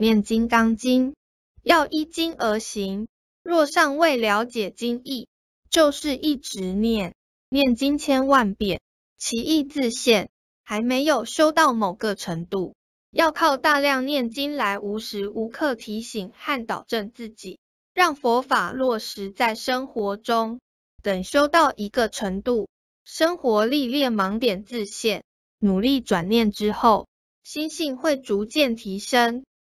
念金刚经，要依经而行。若尚未了解经义，就是一直念，念经千万遍，其意自现，还没有修到某个程度。要靠大量念经来无时无刻提醒和导正自己，让佛法落实在生活中。等修到一个程度，生活历练盲点自现，努力转念之后，心性会逐渐提升。